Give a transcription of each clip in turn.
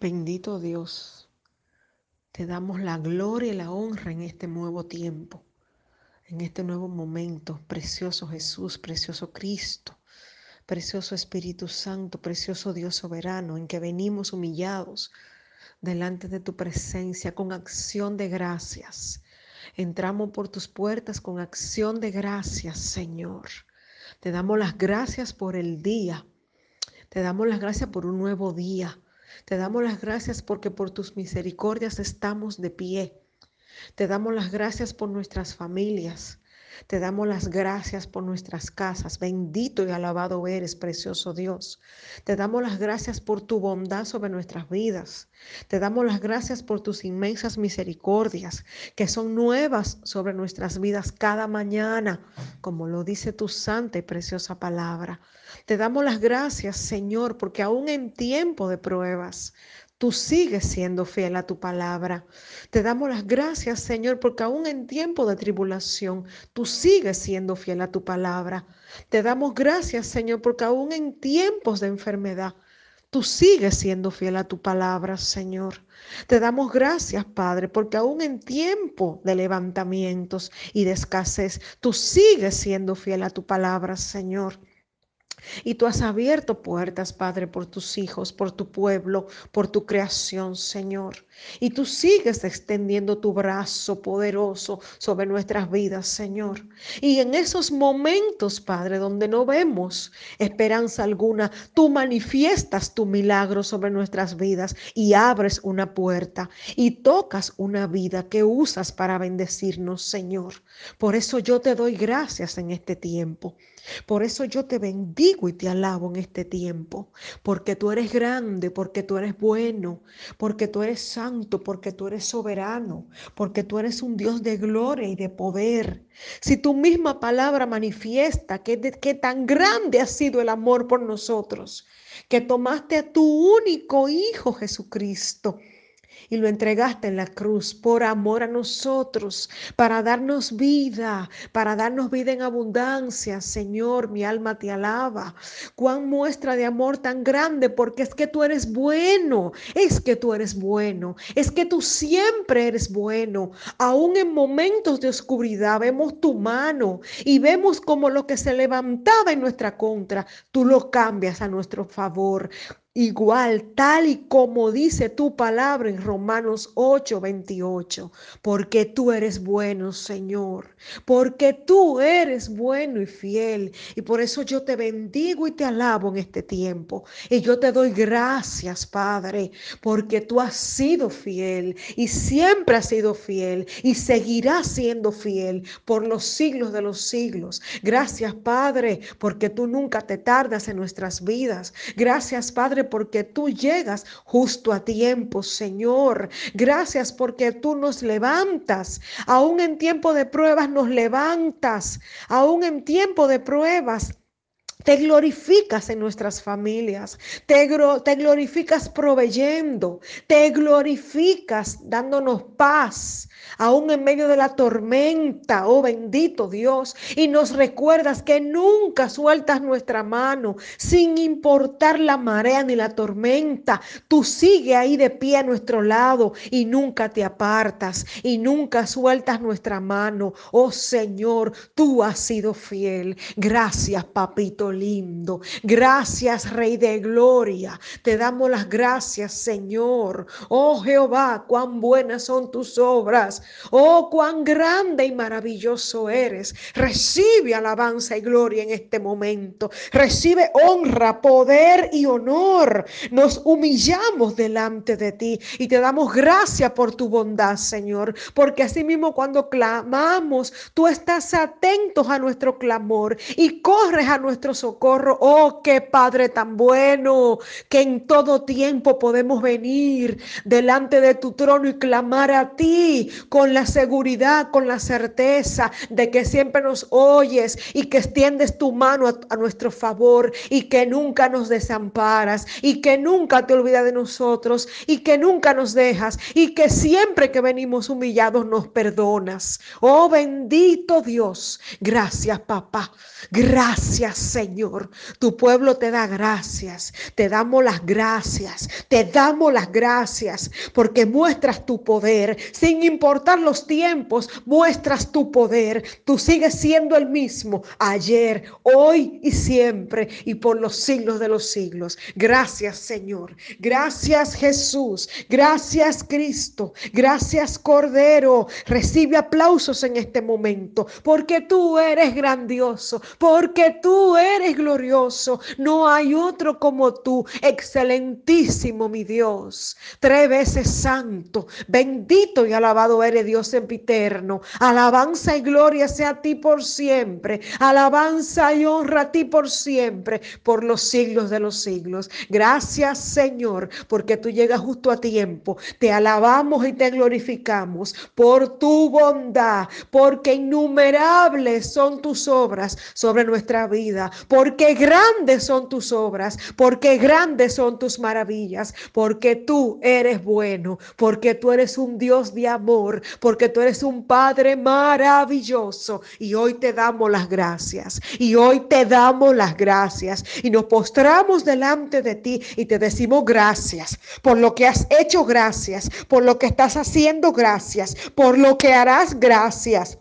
Bendito Dios, te damos la gloria y la honra en este nuevo tiempo, en este nuevo momento. Precioso Jesús, precioso Cristo, precioso Espíritu Santo, precioso Dios soberano, en que venimos humillados delante de tu presencia con acción de gracias. Entramos por tus puertas con acción de gracias, Señor. Te damos las gracias por el día. Te damos las gracias por un nuevo día. Te damos las gracias porque por tus misericordias estamos de pie. Te damos las gracias por nuestras familias. Te damos las gracias por nuestras casas. Bendito y alabado eres, precioso Dios. Te damos las gracias por tu bondad sobre nuestras vidas. Te damos las gracias por tus inmensas misericordias que son nuevas sobre nuestras vidas cada mañana, como lo dice tu santa y preciosa palabra. Te damos las gracias, Señor, porque aún en tiempo de pruebas, Tú sigues siendo fiel a tu palabra. Te damos las gracias, Señor, porque aún en tiempo de tribulación, tú sigues siendo fiel a tu palabra. Te damos gracias, Señor, porque aún en tiempos de enfermedad, tú sigues siendo fiel a tu palabra, Señor. Te damos gracias, Padre, porque aún en tiempo de levantamientos y de escasez, tú sigues siendo fiel a tu palabra, Señor. Y tú has abierto puertas, Padre, por tus hijos, por tu pueblo, por tu creación, Señor. Y tú sigues extendiendo tu brazo poderoso sobre nuestras vidas, Señor. Y en esos momentos, Padre, donde no vemos esperanza alguna, tú manifiestas tu milagro sobre nuestras vidas y abres una puerta y tocas una vida que usas para bendecirnos, Señor. Por eso yo te doy gracias en este tiempo. Por eso yo te bendigo y te alabo en este tiempo, porque tú eres grande, porque tú eres bueno, porque tú eres santo, porque tú eres soberano, porque tú eres un Dios de gloria y de poder. Si tu misma palabra manifiesta que, que tan grande ha sido el amor por nosotros, que tomaste a tu único Hijo Jesucristo y lo entregaste en la cruz por amor a nosotros, para darnos vida, para darnos vida en abundancia. Señor, mi alma te alaba. Cuán muestra de amor tan grande, porque es que tú eres bueno, es que tú eres bueno, es que tú siempre eres bueno. Aún en momentos de oscuridad vemos tu mano y vemos como lo que se levantaba en nuestra contra, tú lo cambias a nuestro favor igual, tal y como dice tu palabra en Romanos 8, 28, porque tú eres bueno, Señor, porque tú eres bueno y fiel, y por eso yo te bendigo y te alabo en este tiempo, y yo te doy gracias, Padre, porque tú has sido fiel y siempre has sido fiel y seguirás siendo fiel por los siglos de los siglos. Gracias, Padre, porque tú nunca te tardas en nuestras vidas. Gracias, Padre, porque tú llegas justo a tiempo, Señor. Gracias porque tú nos levantas. Aún en tiempo de pruebas nos levantas. Aún en tiempo de pruebas te glorificas en nuestras familias, te, te, glorificas proveyendo, te glorificas dándonos paz, aún en medio de la tormenta, oh bendito Dios, y nos recuerdas que nunca sueltas nuestra mano, sin importar la marea ni la tormenta, tú sigue ahí de pie a nuestro lado y nunca te apartas y nunca sueltas nuestra mano, oh Señor, tú has sido fiel. Gracias, papito lindo. Gracias, Rey de Gloria. Te damos las gracias, Señor. Oh Jehová, cuán buenas son tus obras Oh, cuán grande y maravilloso eres. Recibe alabanza y gloria en este momento. Recibe honra, poder y honor. Nos humillamos delante de ti y te damos gracias por tu bondad, Señor. Porque así mismo cuando clamamos, tú estás atentos a nuestro clamor y corres a nuestro socorro. Oh, qué Padre tan bueno, que en todo tiempo podemos venir delante de tu trono y clamar a ti con la seguridad, con la certeza de que siempre nos oyes y que extiendes tu mano a, nuestro favor y que nunca nos desamparas y que nunca te olvidas de nosotros y que nunca nos dejas y que siempre que venimos humillados nos perdonas. Oh bendito Dios. Gracias papá. Gracias Señor. Señor. Tu pueblo te da gracias. Te damos las gracias. Te damos las gracias porque muestras tu poder. Sin importar los tiempos, muestras tu poder. Tú sigues siendo el mismo ayer, hoy y siempre y por los siglos de los siglos. Gracias, Señor. Gracias, Jesús. Gracias, Cristo. Gracias, Cordero. Recibe aplausos en este momento porque tú eres grandioso, porque tú eres glorioso. No hay otro como tú, excelentísimo mi Dios. Tres veces santo, bendito y alabado eres Dios eterno. Alabanza y gloria sea a ti por siempre. Alabanza y honra a ti por siempre, por los siglos de los siglos. Gracias Señor, porque tú llegas justo a tiempo. Te alabamos y te glorificamos por tu bondad, porque innumerables son tus obras sobre nuestra vida, porque grandes son tus obras, porque grandes son tus maravillas, porque tú eres bueno, porque tú eres un Dios de amor, porque tú eres un Padre maravilloso. Y hoy te damos las gracias, y hoy te damos las gracias, y nos postramos delante de ti y te decimos gracias por lo que has hecho, gracias, por lo que estás haciendo, gracias, por lo que harás, gracias.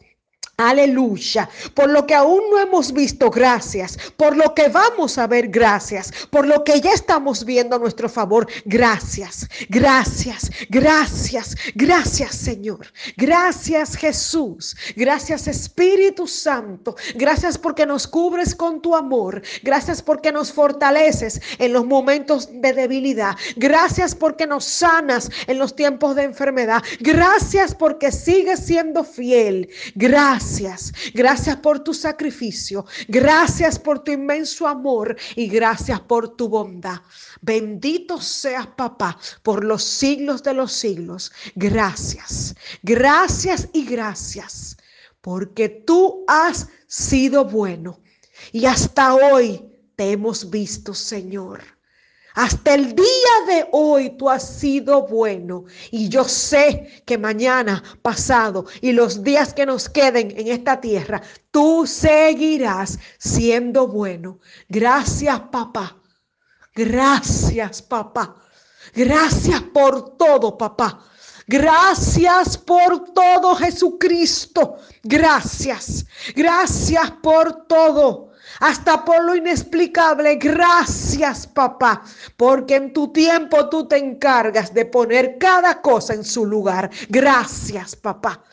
Aleluya. Por lo que aún no hemos visto, gracias. Por lo que vamos a ver, gracias. Por lo que ya estamos viendo a nuestro favor, gracias. Gracias, gracias, gracias Señor. Gracias Jesús. Gracias Espíritu Santo. Gracias porque nos cubres con tu amor. Gracias porque nos fortaleces en los momentos de debilidad. Gracias porque nos sanas en los tiempos de enfermedad. Gracias porque sigues siendo fiel. Gracias gracias. Gracias por tu sacrificio. Gracias por tu inmenso amor y gracias por tu bondad. Bendito seas, papá, por los siglos de los siglos. Gracias. Gracias y gracias. Porque tú has sido bueno. Y hasta hoy te hemos visto, Señor. Hasta el día de hoy tú has sido bueno y yo sé que mañana, pasado y los días que nos queden en esta tierra, tú seguirás siendo bueno. Gracias papá. Gracias papá. Gracias por todo papá. Gracias por todo Jesucristo. Gracias. Gracias por todo hasta por lo inexplicable. Gracias, papá, porque en tu tiempo tú te encargas de poner cada cosa en su lugar. Gracias, papá.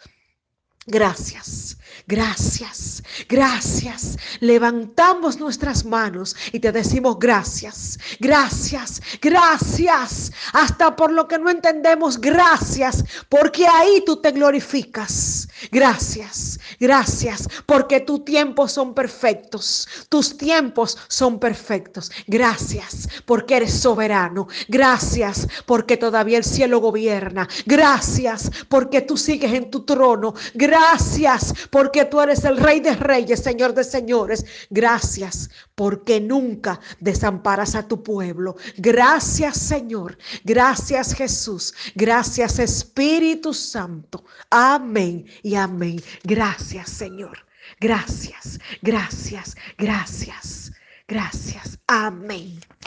Gracias, gracias, gracias. Levantamos nuestras manos y te decimos gracias, gracias, gracias. Hasta por lo que no entendemos, gracias, porque ahí tú te glorificas. Gracias, gracias, porque tus tiempos son perfectos. Tus tiempos son perfectos. Gracias, porque eres soberano. Gracias, porque todavía el cielo gobierna. Gracias, porque tú sigues en tu trono. Gracias porque tú eres el Rey de Reyes, Señor de Señores. Gracias porque nunca desamparas a tu pueblo. Gracias Señor. Gracias Jesús. Gracias Espíritu Santo. Amén y amén. Gracias Señor. Gracias, gracias, gracias, gracias. Amén.